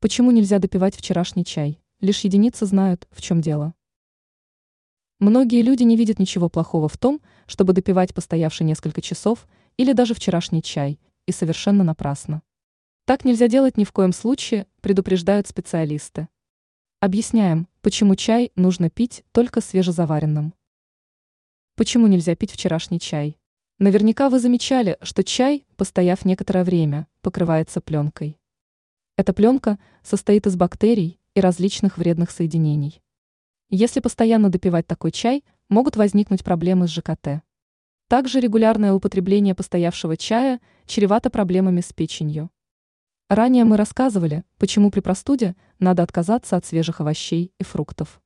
Почему нельзя допивать вчерашний чай? Лишь единицы знают, в чем дело. Многие люди не видят ничего плохого в том, чтобы допивать постоявший несколько часов или даже вчерашний чай, и совершенно напрасно. Так нельзя делать ни в коем случае, предупреждают специалисты. Объясняем, почему чай нужно пить только свежезаваренным. Почему нельзя пить вчерашний чай? Наверняка вы замечали, что чай, постояв некоторое время, покрывается пленкой. Эта пленка состоит из бактерий и различных вредных соединений. Если постоянно допивать такой чай, могут возникнуть проблемы с ЖКТ. Также регулярное употребление постоявшего чая чревато проблемами с печенью. Ранее мы рассказывали, почему при простуде надо отказаться от свежих овощей и фруктов.